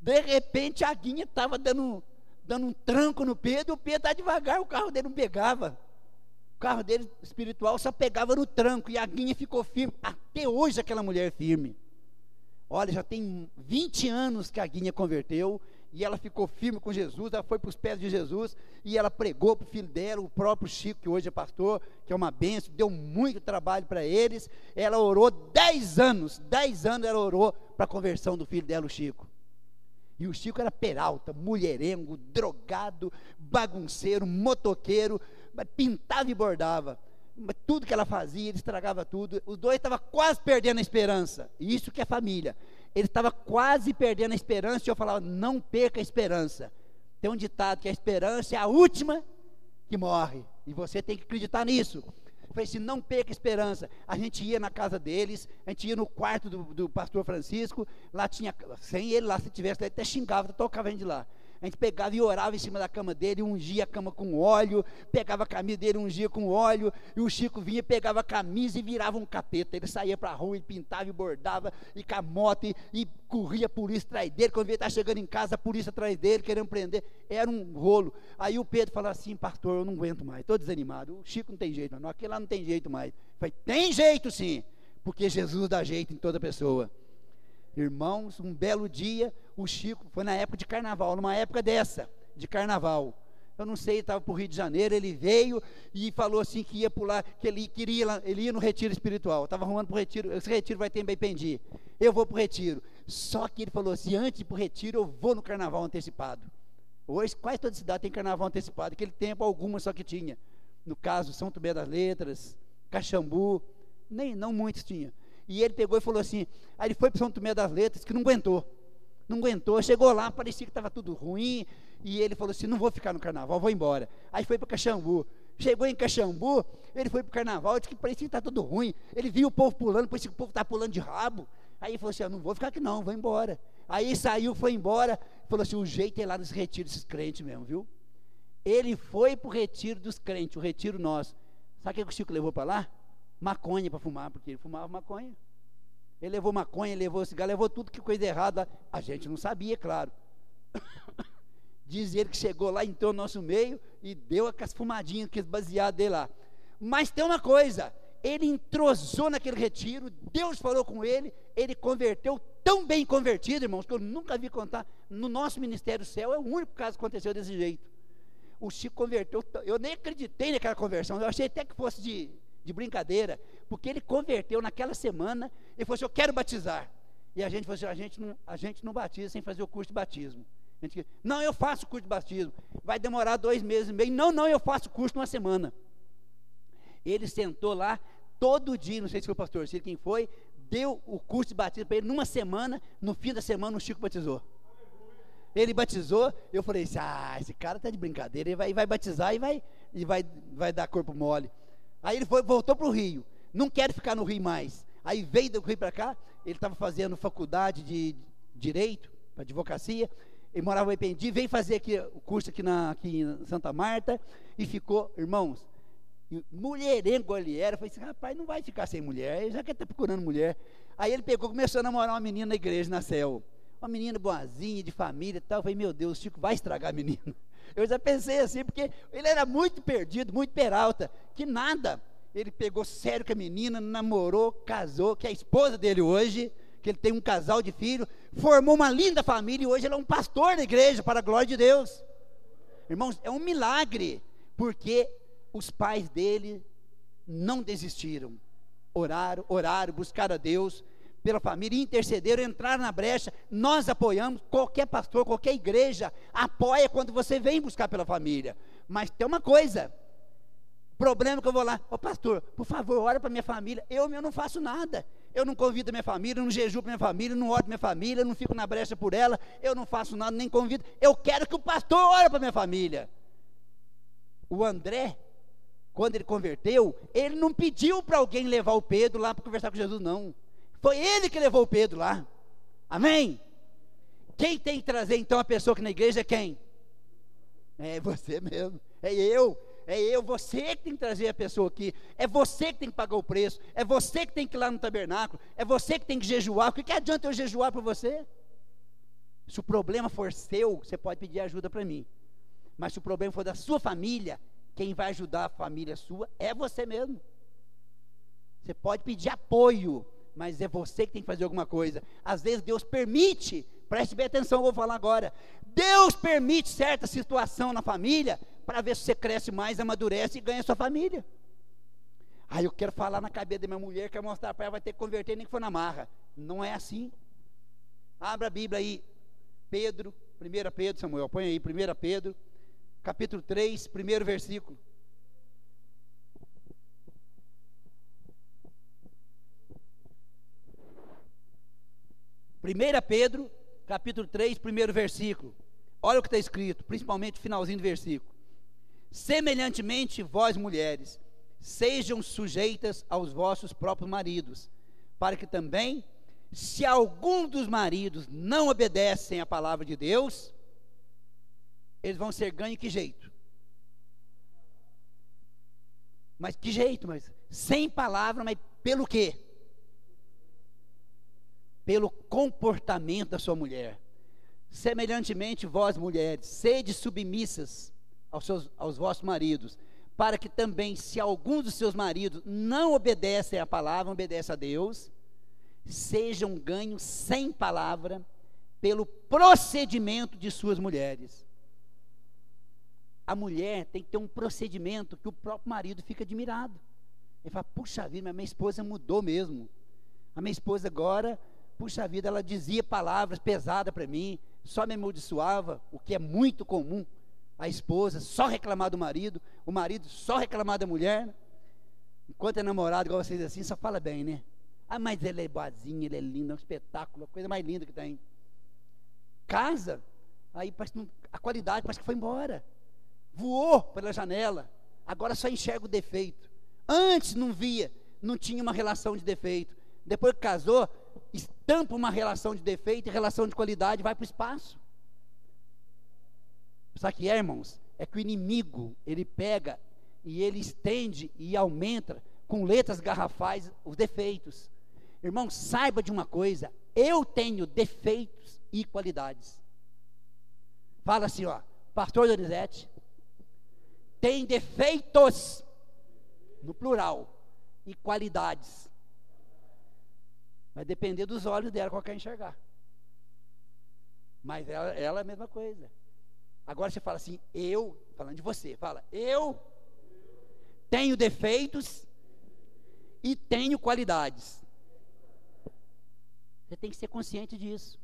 De repente a guinha estava dando, dando um tranco no Pedro, o Pedro estava devagar, o carro dele não pegava. O carro dele espiritual só pegava no tranco, e a guinha ficou firme. Até hoje aquela mulher é firme. Olha, já tem 20 anos que a guinha converteu, e ela ficou firme com Jesus, ela foi para os pés de Jesus e ela pregou para o filho dela, o próprio Chico, que hoje é pastor, que é uma benção, deu muito trabalho para eles. Ela orou dez anos, dez anos ela orou para a conversão do filho dela, o Chico. E o Chico era peralta, mulherengo, drogado, bagunceiro, motoqueiro, pintava e bordava. Tudo que ela fazia, ele estragava tudo. Os dois estavam quase perdendo a esperança. Isso que é família ele estava quase perdendo a esperança, e eu falava, não perca a esperança. Tem um ditado que a esperança é a última que morre, e você tem que acreditar nisso. Eu falei assim, não perca a esperança. A gente ia na casa deles, a gente ia no quarto do, do pastor Francisco, lá tinha, sem ele lá, se tivesse, ele até xingava, tocava a gente lá. A gente pegava e orava em cima da cama dele, ungia a cama com óleo, pegava a camisa dele, ungia com óleo, e o Chico vinha, pegava a camisa e virava um capeta. Ele saía para a rua e pintava e bordava, e com a moto, e, e corria a polícia atrás dele. Quando ele estava chegando em casa, a polícia atrás dele, querendo prender. Era um rolo. Aí o Pedro falou assim: Pastor, eu não aguento mais, estou desanimado. O Chico não tem jeito, não. Aquele lá não tem jeito mais. Eu falei: Tem jeito sim, porque Jesus dá jeito em toda pessoa. Irmãos, um belo dia, o Chico, foi na época de carnaval, numa época dessa, de carnaval. Eu não sei, estava para o Rio de Janeiro, ele veio e falou assim que ia pular, que ele queria, ele ia no retiro espiritual. Estava arrumando para o retiro, esse retiro vai ter em Beipendi. Eu vou para o retiro. Só que ele falou assim: antes de ir para o retiro, eu vou no carnaval antecipado. Hoje, quase toda cidade tem carnaval antecipado. Aquele tempo, algumas só que tinha. No caso, São Tomé das Letras, Caxambu, nem, não muitos tinham. E ele pegou e falou assim: aí ele foi para São Tomé das Letras, que não aguentou. Não aguentou, chegou lá, parecia que estava tudo ruim. E ele falou assim: não vou ficar no carnaval, vou embora. Aí foi para Caxambu. Chegou em Caxambu, ele foi para o carnaval, disse que parecia que está tudo ruim. Ele viu o povo pulando, parecia que o povo estava pulando de rabo. Aí ele falou assim: não vou ficar aqui não, vou embora. Aí saiu, foi embora, falou assim: o jeito é lá nos retiros desses crentes mesmo, viu? Ele foi para o retiro dos crentes, o retiro nosso. Sabe o que o Chico levou para lá? Maconha para fumar, porque ele fumava maconha. Ele levou maconha, levou cigarro, levou tudo que coisa errada. A gente não sabia, claro. Diz ele que chegou lá, entrou no nosso meio e deu aquelas fumadinhas, aqueles baseados dele lá. Mas tem uma coisa, ele entrosou naquele retiro, Deus falou com ele, ele converteu tão bem convertido, irmãos, que eu nunca vi contar. No nosso ministério céu é o único caso que aconteceu desse jeito. O Chico converteu, eu nem acreditei naquela conversão, eu achei até que fosse de, de brincadeira, porque ele converteu naquela semana, ele falou assim, eu quero batizar. E a gente falou assim, a gente não, a gente não batiza sem fazer o curso de batismo. Gente, não, eu faço o curso de batismo. Vai demorar dois meses e meio. Não, não, eu faço o curso numa semana. Ele sentou lá todo dia, não sei se foi o pastor Ciro quem foi, deu o curso de batismo para ele numa semana, no fim da semana o Chico batizou. Ele batizou, eu falei assim, ah, esse cara está de brincadeira, ele vai, vai batizar e vai, e vai, vai dar corpo mole. Aí ele foi, voltou para o Rio. Não quer ficar no Rio mais. Aí veio do Rio para cá. Ele estava fazendo faculdade de direito, advocacia. Ele morava em Ipendi, veio fazer aqui, o curso aqui, na, aqui em Santa Marta e ficou, irmãos, mulherengo ele era. Eu falei assim, rapaz, não vai ficar sem mulher, ele já quer estar tá procurando mulher. Aí ele pegou, começou a namorar uma menina na igreja, na céu. Uma menina boazinha, de família e tal. Eu falei, meu Deus, o Chico vai estragar a menina. Eu já pensei assim, porque ele era muito perdido, muito peralta, que nada. Ele pegou sério com a menina, namorou, casou, que é a esposa dele hoje, que ele tem um casal de filhos, formou uma linda família e hoje ele é um pastor da igreja, para a glória de Deus. Irmãos, é um milagre, porque os pais dele não desistiram. Oraram, oraram, buscaram a Deus, pela família, intercederam, entraram na brecha. Nós apoiamos, qualquer pastor, qualquer igreja apoia quando você vem buscar pela família. Mas tem uma coisa: problema que eu vou lá, ô oh, pastor, por favor, ora para minha família. Eu, eu não faço nada. Eu não convido a minha família, não jejuo para minha família, não oro para minha família, não fico na brecha por ela, eu não faço nada, nem convido. Eu quero que o pastor ore para minha família. O André, quando ele converteu, ele não pediu para alguém levar o Pedro lá para conversar com Jesus, não. Foi ele que levou Pedro lá. Amém? Quem tem que trazer então a pessoa que na igreja é quem? É você mesmo. É eu. É eu, você que tem que trazer a pessoa aqui. É você que tem que pagar o preço. É você que tem que ir lá no tabernáculo. É você que tem que jejuar. O que, que adianta eu jejuar para você? Se o problema for seu, você pode pedir ajuda para mim. Mas se o problema for da sua família, quem vai ajudar a família sua é você mesmo. Você pode pedir apoio, mas é você que tem que fazer alguma coisa. Às vezes Deus permite Preste bem atenção, eu vou falar agora. Deus permite certa situação na família para ver se você cresce mais, amadurece e ganha sua família. Aí eu quero falar na cabeça da minha mulher, quero mostrar para ela, vai ter que converter nem que for na marra. Não é assim. Abra a Bíblia aí, Pedro, 1 Pedro, Samuel, põe aí, 1 Pedro, capítulo 3, primeiro versículo. 1 Pedro, capítulo 3, primeiro versículo. Olha o que está escrito, principalmente o finalzinho do versículo. Semelhantemente, vós mulheres, sejam sujeitas aos vossos próprios maridos, para que também, se algum dos maridos não obedecem à palavra de Deus, eles vão ser ganhos que jeito? Mas que jeito, mas sem palavra, mas pelo quê? Pelo comportamento da sua mulher. Semelhantemente, vós mulheres, sede submissas aos, seus, aos vossos maridos, para que também, se algum dos seus maridos não obedecem à palavra, obedece a Deus, sejam ganhos sem palavra pelo procedimento de suas mulheres. A mulher tem que ter um procedimento que o próprio marido fica admirado. Ele fala: puxa vida, minha esposa mudou mesmo. A minha esposa agora puxa vida, ela dizia palavras pesadas para mim, só me amaldiçoava, o que é muito comum. A esposa só reclamar do marido, o marido só reclamar da mulher. Enquanto é namorado, igual vocês assim, só fala bem, né? Ah, mas ele é boazinho, ele é lindo, é um espetáculo, a coisa mais linda que tem. Casa, aí a qualidade parece que foi embora. Voou pela janela, agora só enxerga o defeito. Antes não via, não tinha uma relação de defeito. Depois que casou, estampa uma relação de defeito e relação de qualidade vai para o espaço. Sabe que é, irmãos? É que o inimigo, ele pega e ele estende e aumenta com letras garrafais os defeitos. Irmão, saiba de uma coisa, eu tenho defeitos e qualidades. Fala assim, ó, pastor Donizete, tem defeitos, no plural, e qualidades. Vai depender dos olhos dela qual quer enxergar. Mas ela, ela é a mesma coisa. Agora você fala assim, eu, falando de você, fala, eu tenho defeitos e tenho qualidades. Você tem que ser consciente disso.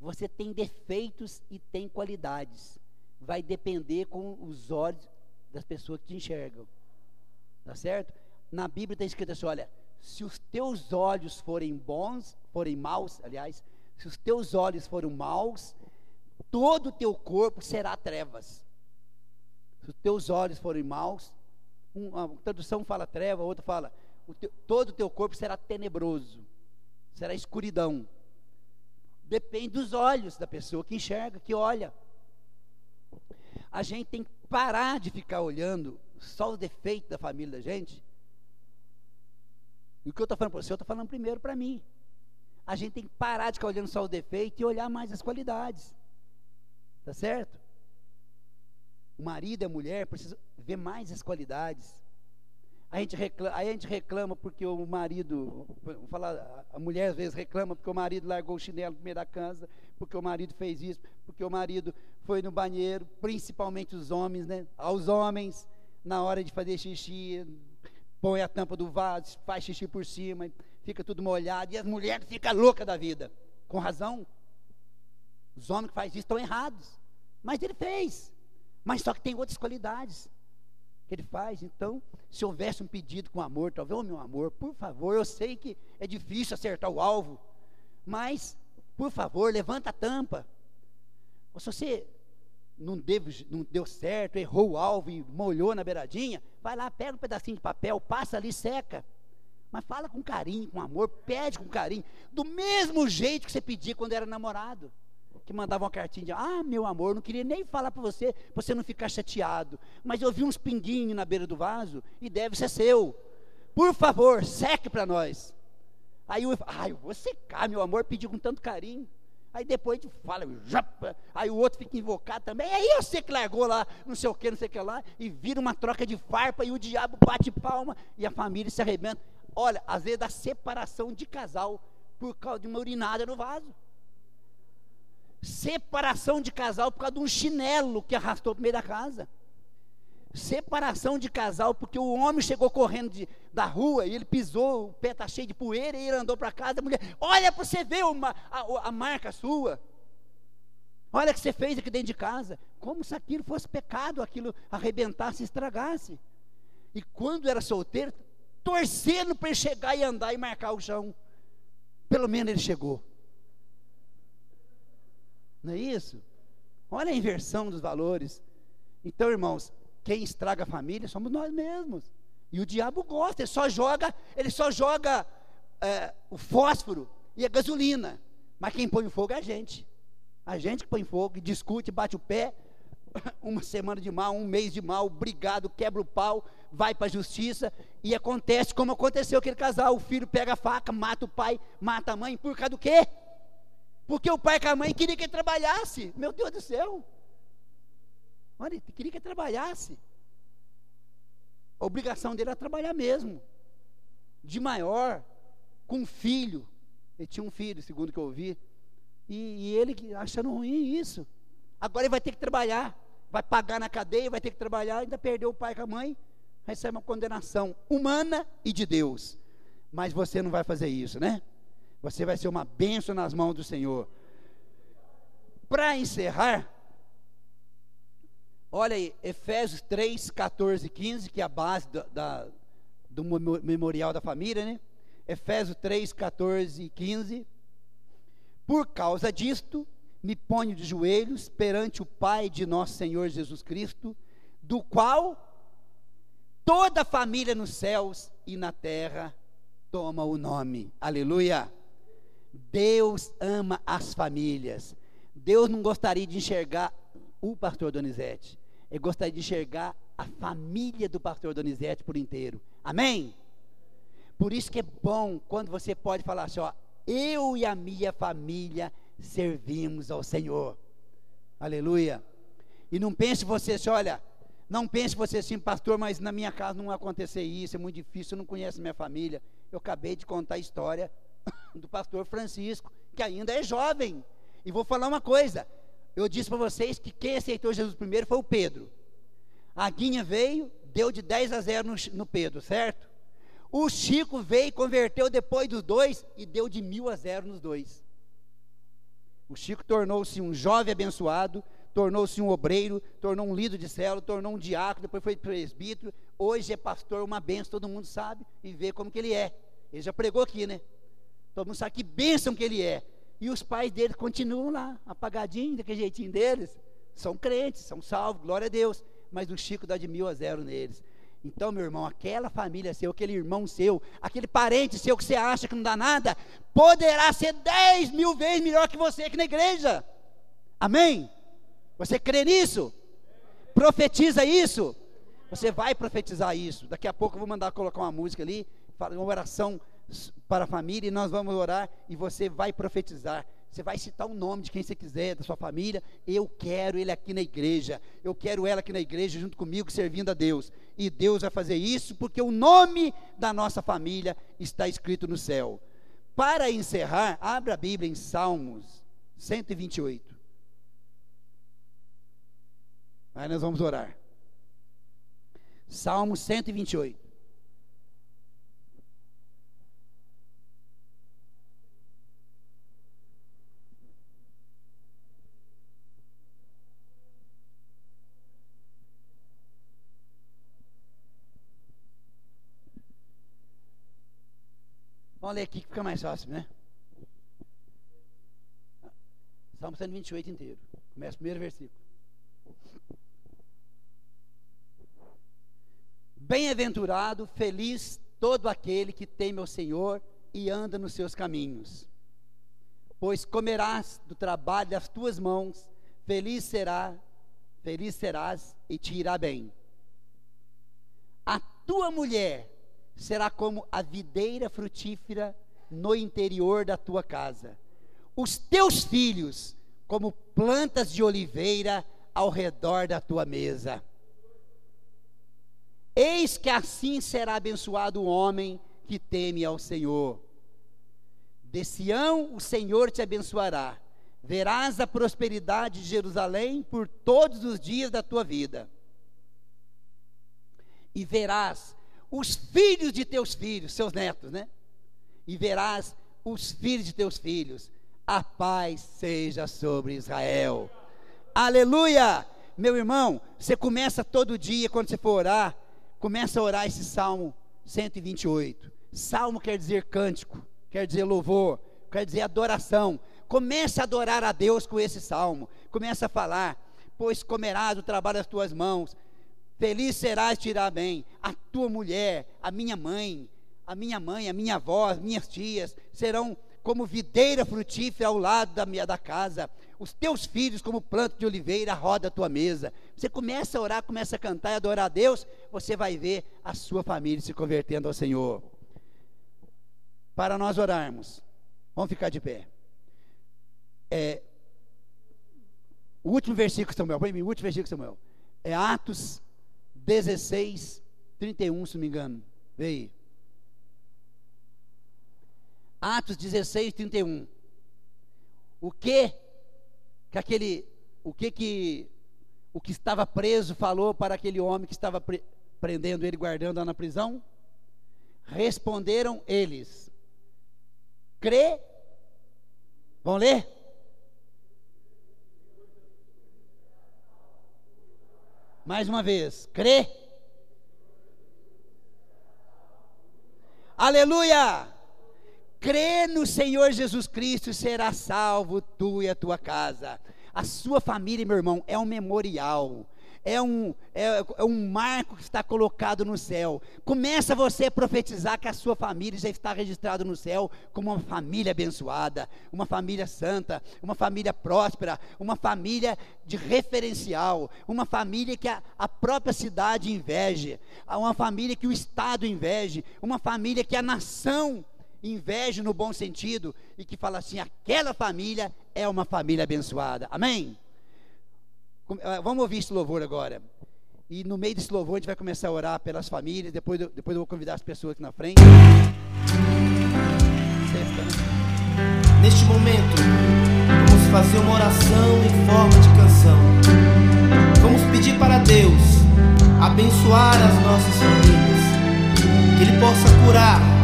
Você tem defeitos e tem qualidades. Vai depender com os olhos das pessoas que te enxergam. Tá certo? Na Bíblia está escrito assim: olha, se os teus olhos forem bons, forem maus, aliás, se os teus olhos forem maus, todo o teu corpo será trevas. Se os teus olhos forem maus, uma tradução fala treva, outra fala, o teu, todo o teu corpo será tenebroso, será escuridão. Depende dos olhos da pessoa que enxerga, que olha. A gente tem que parar de ficar olhando só os defeitos da família da gente e o que eu estou falando para você, eu estou falando primeiro para mim. A gente tem que parar de ficar olhando só o defeito e olhar mais as qualidades. Tá certo? O marido e a mulher precisam ver mais as qualidades. A gente reclama, aí a gente reclama porque o marido, vou falar, a mulher às vezes reclama porque o marido largou o chinelo no meio da casa, porque o marido fez isso, porque o marido foi no banheiro, principalmente os homens, né? Aos homens, na hora de fazer xixi, põe a tampa do vaso, faz xixi por cima, fica tudo molhado, e as mulheres ficam loucas da vida. Com razão. Os homens que fazem isso estão errados. Mas ele fez. Mas só que tem outras qualidades que ele faz. Então, se houvesse um pedido com amor, talvez, oh, meu amor, por favor, eu sei que é difícil acertar o alvo, mas, por favor, levanta a tampa. Ou se você não, deve, não deu certo, errou o alvo e molhou na beiradinha, vai lá, pega um pedacinho de papel, passa ali, seca. Mas fala com carinho, com amor, pede com carinho, do mesmo jeito que você pedia quando era namorado. Que mandava uma cartinha de, ah, meu amor, não queria nem falar para você, para você não ficar chateado. Mas eu vi uns pinguinhos na beira do vaso e deve ser seu. Por favor, seque para nós. Aí eu, ah, eu vou secar, meu amor, pediu com tanto carinho. Aí depois a gente fala, japa, aí o outro fica invocado também. Aí sei que largou lá, não sei o que, não sei o que lá, e vira uma troca de farpa e o diabo bate palma e a família se arrebenta. Olha, às vezes dá separação de casal por causa de uma urinada no vaso. Separação de casal por causa de um chinelo que arrastou para o meio da casa. Separação de casal porque o homem chegou correndo de, da rua e ele pisou, o pé está cheio de poeira e ele andou para casa. A mulher, olha para você ver uma, a, a marca sua. Olha o que você fez aqui dentro de casa. Como se aquilo fosse pecado, aquilo arrebentasse, estragasse. E quando era solteiro, torcendo para ele chegar e andar e marcar o chão. Pelo menos ele chegou. Não é isso? Olha a inversão dos valores. Então, irmãos, quem estraga a família somos nós mesmos. E o diabo gosta, ele só joga, ele só joga é, o fósforo e a gasolina. Mas quem põe fogo é a gente. A gente que põe fogo, discute, bate o pé, uma semana de mal, um mês de mal, brigado, quebra o pau, vai para a justiça e acontece como aconteceu aquele casal: o filho pega a faca, mata o pai, mata a mãe, por causa do quê? Porque o pai com a mãe queria que ele trabalhasse. Meu Deus do céu. Olha, ele queria que trabalhasse. A obrigação dele era trabalhar mesmo. De maior, com filho. Ele tinha um filho, segundo que eu ouvi. E, e ele achando ruim isso. Agora ele vai ter que trabalhar. Vai pagar na cadeia, vai ter que trabalhar, ainda perdeu o pai com a mãe. Recebe uma condenação humana e de Deus. Mas você não vai fazer isso, né? Você vai ser uma bênção nas mãos do Senhor. Para encerrar, olha aí, Efésios 3, 14 e 15, que é a base da, da, do memorial da família, né? Efésios 3, 14 e 15. Por causa disto, me ponho de joelhos perante o Pai de nosso Senhor Jesus Cristo, do qual toda a família nos céus e na terra toma o nome. Aleluia. Deus ama as famílias. Deus não gostaria de enxergar o pastor Donizete. Ele gostaria de enxergar a família do pastor Donizete por inteiro. Amém? Por isso que é bom quando você pode falar assim, ó, eu e a minha família servimos ao Senhor. Aleluia. E não pense você assim, olha, não pense você assim, pastor, mas na minha casa não vai acontecer isso, é muito difícil, eu não conheço minha família. Eu acabei de contar a história do pastor Francisco, que ainda é jovem. E vou falar uma coisa: eu disse para vocês que quem aceitou Jesus primeiro foi o Pedro. A Guinha veio, deu de 10 a 0 no, no Pedro, certo? O Chico veio e converteu depois dos dois e deu de mil a zero nos dois. O Chico tornou-se um jovem abençoado, tornou-se um obreiro, tornou um líder de célula, tornou um diácono, depois foi presbítero, hoje é pastor, uma benção, todo mundo sabe e vê como que ele é. Ele já pregou aqui, né? Todo mundo sabe que bênção que ele é. E os pais dele continuam lá, apagadinhos, daquele jeitinho deles. São crentes, são salvos, glória a Deus. Mas o Chico dá de mil a zero neles. Então, meu irmão, aquela família seu, aquele irmão seu, aquele parente seu que você acha que não dá nada, poderá ser dez mil vezes melhor que você aqui na igreja. Amém? Você crê nisso? Profetiza isso? Você vai profetizar isso. Daqui a pouco eu vou mandar colocar uma música ali, uma oração para a família e nós vamos orar e você vai profetizar. Você vai citar o nome de quem você quiser, da sua família. Eu quero ele aqui na igreja. Eu quero ela aqui na igreja junto comigo, servindo a Deus. E Deus vai fazer isso porque o nome da nossa família está escrito no céu. Para encerrar, abra a Bíblia em Salmos 128. Aí nós vamos orar. Salmos 128. Vamos ler aqui que fica mais fácil, né? Salmo 128 inteiro. Começa o primeiro versículo. Bem-aventurado, feliz todo aquele que teme ao Senhor e anda nos seus caminhos. Pois comerás do trabalho das tuas mãos, feliz será, feliz serás e te irá bem. A tua mulher será como a videira frutífera no interior da tua casa. Os teus filhos, como plantas de oliveira ao redor da tua mesa. Eis que assim será abençoado o homem que teme ao Senhor. De Sião o Senhor te abençoará, verás a prosperidade de Jerusalém por todos os dias da tua vida. E verás os filhos de teus filhos, seus netos, né? E verás os filhos de teus filhos. A paz seja sobre Israel. Aleluia! Meu irmão, você começa todo dia, quando você for orar, começa a orar esse Salmo 128. Salmo quer dizer cântico, quer dizer louvor, quer dizer adoração. Comece a adorar a Deus com esse salmo. Comece a falar, pois comerás o trabalho das tuas mãos. Feliz serás tirar bem. A tua mulher, a minha mãe, a minha mãe, a minha avó, as minhas tias serão como videira frutífera ao lado da minha da casa. Os teus filhos como planta de oliveira roda a tua mesa. Você começa a orar, começa a cantar e adorar a Deus, você vai ver a sua família se convertendo ao Senhor. Para nós orarmos, vamos ficar de pé. É, o último versículo, Samuel, põe o último versículo, Samuel. É Atos 16, 31, se não me engano. Vê aí. Atos 16, 31. O que que aquele, o que que o que estava preso falou para aquele homem que estava pre, prendendo ele, guardando lá na prisão? Responderam eles: Crê. Vamos ler? Mais uma vez, crê. Aleluia! crê no Senhor Jesus Cristo, será salvo tu e a tua casa. A sua família, meu irmão, é um memorial. É um, é, é um marco que está colocado no céu. Começa você a profetizar que a sua família já está registrada no céu como uma família abençoada, uma família santa, uma família próspera, uma família de referencial, uma família que a, a própria cidade inveje, uma família que o Estado inveje, uma família que a nação inveja no bom sentido e que fala assim: aquela família é uma família abençoada. Amém? Eh, vamos ouvir esse louvor agora. E no meio desse louvor a gente vai começar a orar pelas famílias. Depois, depois eu vou convidar as pessoas aqui na frente. Neste momento, vamos fazer uma oração em forma de canção. Vamos pedir para Deus abençoar as nossas famílias, que Ele possa curar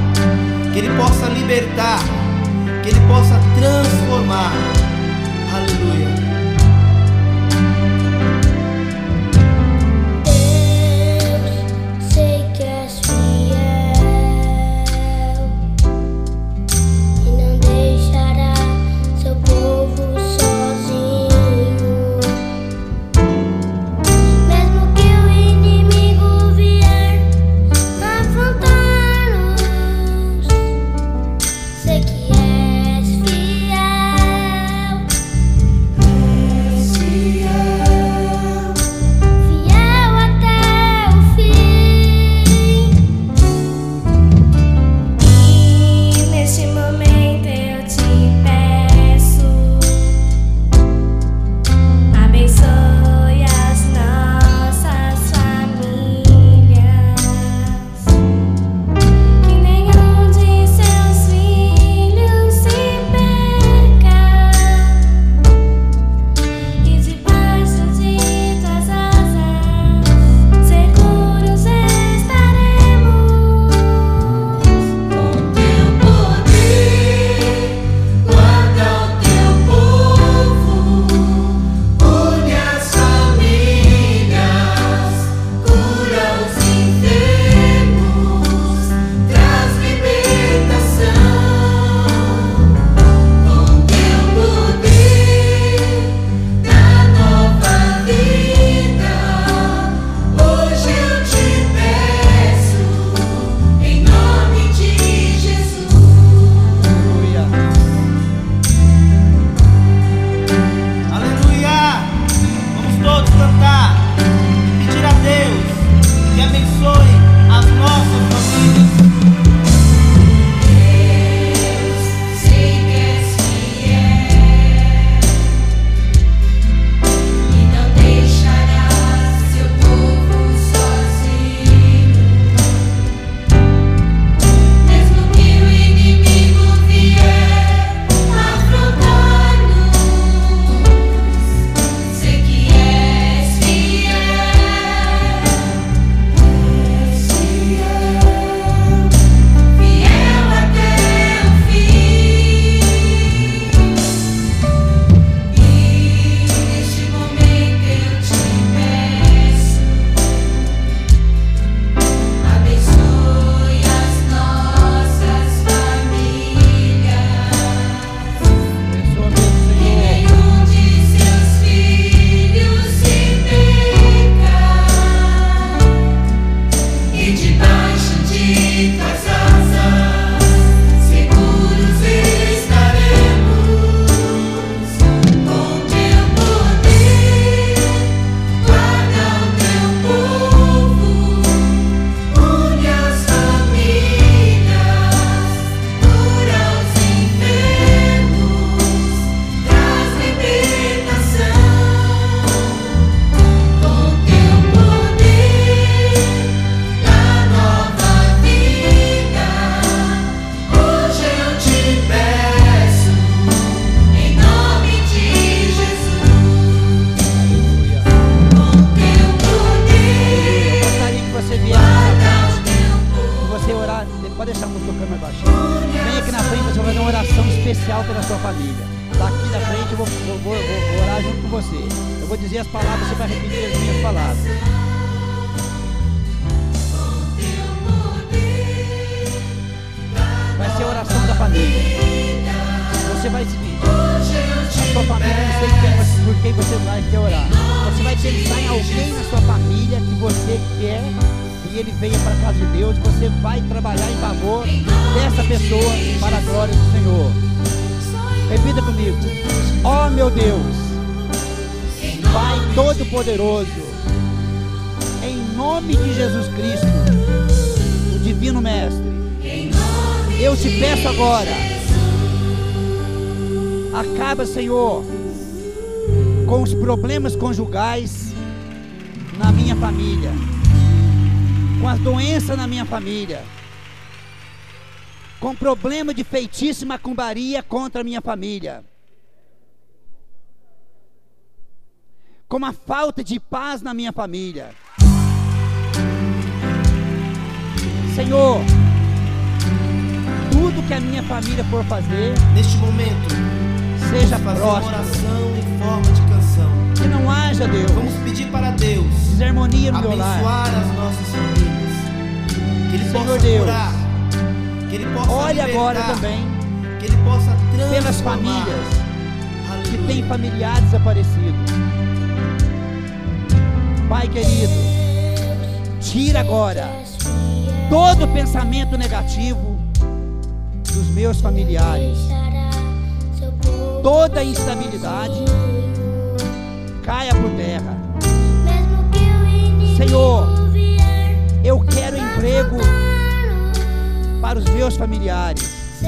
que Ele possa libertar, que Ele possa transformar. Aleluia. Por quem você vai quer orar. Você vai pensar em alguém na sua família que você quer que ele venha para a casa de Deus. Você vai trabalhar em favor dessa pessoa para a glória do Senhor. Repita comigo. Ó oh, meu Deus, Pai Todo-Poderoso, em nome de Jesus Cristo, o Divino Mestre, eu te peço agora, acaba, Senhor, com os problemas conjugais na minha família, com as doenças na minha família com problema de feitiço macumbaria contra a minha família. Com a falta de paz na minha família. Senhor, tudo que a minha família for fazer, neste momento, seja próximo. oração em forma de canção. Que não haja, Deus, Vamos pedir para Deus desarmonia no meu lar. abençoar as nossas famílias. Que Ele Senhor possa Deus, curar. Que Ele possa Olhe agora também Que Ele possa transformar. pelas famílias que Aleluia. têm familiares desaparecidos. Pai querido, tira agora todo pensamento negativo dos meus familiares, toda instabilidade caia por terra. Senhor, eu quero emprego para os meus familiares.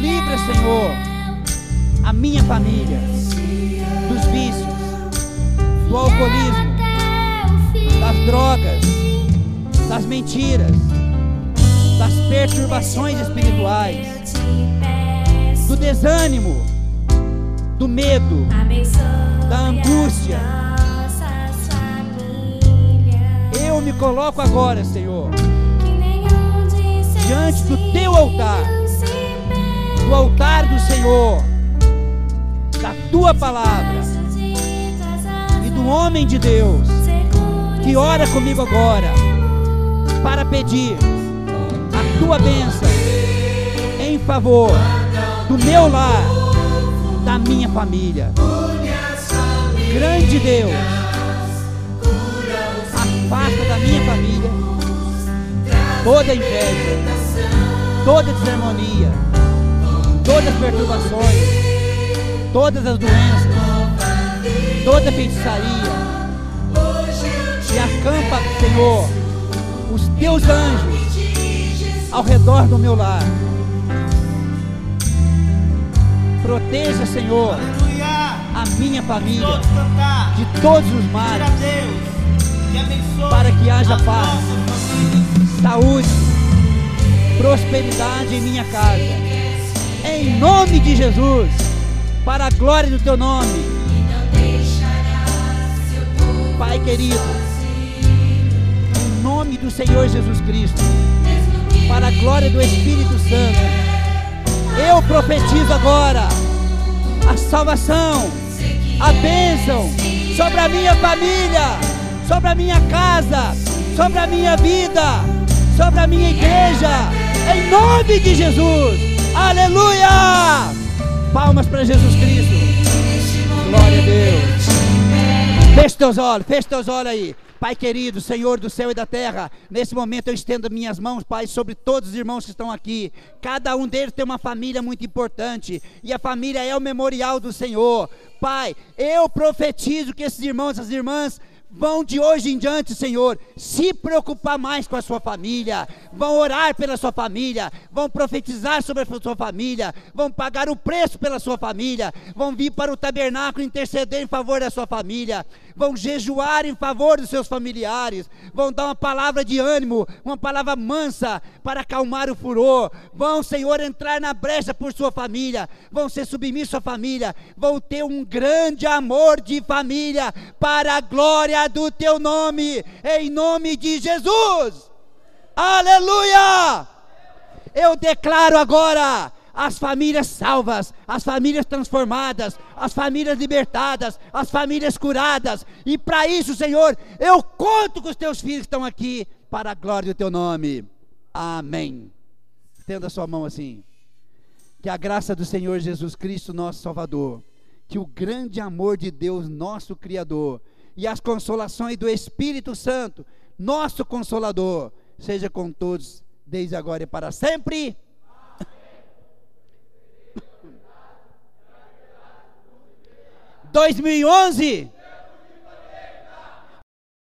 Livra, Senhor, a minha família dos vícios, do alcoolismo, das drogas, das mentiras, das perturbações espirituais, do desânimo, do medo, da angústia. Eu me coloco agora, Senhor, diante do teu altar, do altar do Senhor, da tua palavra e do homem de Deus que ora comigo agora para pedir a tua bênção em favor do meu lar, da minha família. Grande Deus, afasta da minha família toda inveja, toda desarmonia, todas as perturbações, todas as doenças, toda feitiçaria. E acampa, Senhor, os teus anjos ao redor do meu lar. Proteja, Senhor, Aleluia. a minha família de todos os males, Para que haja paz. saúde, prosperidade em minha casa. Em nome de Jesus, para a glória do teu nome. Pai querido, em nome do Senhor Jesus Cristo, para a glória do Espírito Santo, eu profetizo agora a salvação, a bênção sobre a minha família, sobre a minha casa, sobre a minha vida, sobre a minha igreja, em nome de Jesus. Aleluia! Palmas para Jesus Cristo. Glória a Deus. Feche teus olhos, feche teus olhos aí. Pai querido, Senhor do céu e da terra, nesse momento eu estendo minhas mãos, Pai, sobre todos os irmãos que estão aqui. Cada um deles tem uma família muito importante, e a família é o memorial do Senhor. Pai, eu profetizo que esses irmãos, essas irmãs, vão de hoje em diante, Senhor, se preocupar mais com a sua família, vão orar pela sua família, vão profetizar sobre a sua família, vão pagar o preço pela sua família, vão vir para o tabernáculo interceder em favor da sua família, vão jejuar em favor dos seus familiares, vão dar uma palavra de ânimo, uma palavra mansa para acalmar o furor, vão, Senhor, entrar na brecha por sua família, vão ser submissos à família, vão ter um grande amor de família para a glória do teu nome, em nome de Jesus. Aleluia! Eu declaro agora as famílias salvas, as famílias transformadas, as famílias libertadas, as famílias curadas. E para isso, Senhor, eu conto com os teus filhos que estão aqui para a glória do teu nome. Amém. Estenda a sua mão assim. Que a graça do Senhor Jesus Cristo, nosso Salvador, que o grande amor de Deus, nosso Criador, e as consolações do Espírito Santo, nosso Consolador, seja com todos, desde agora e para sempre. 2011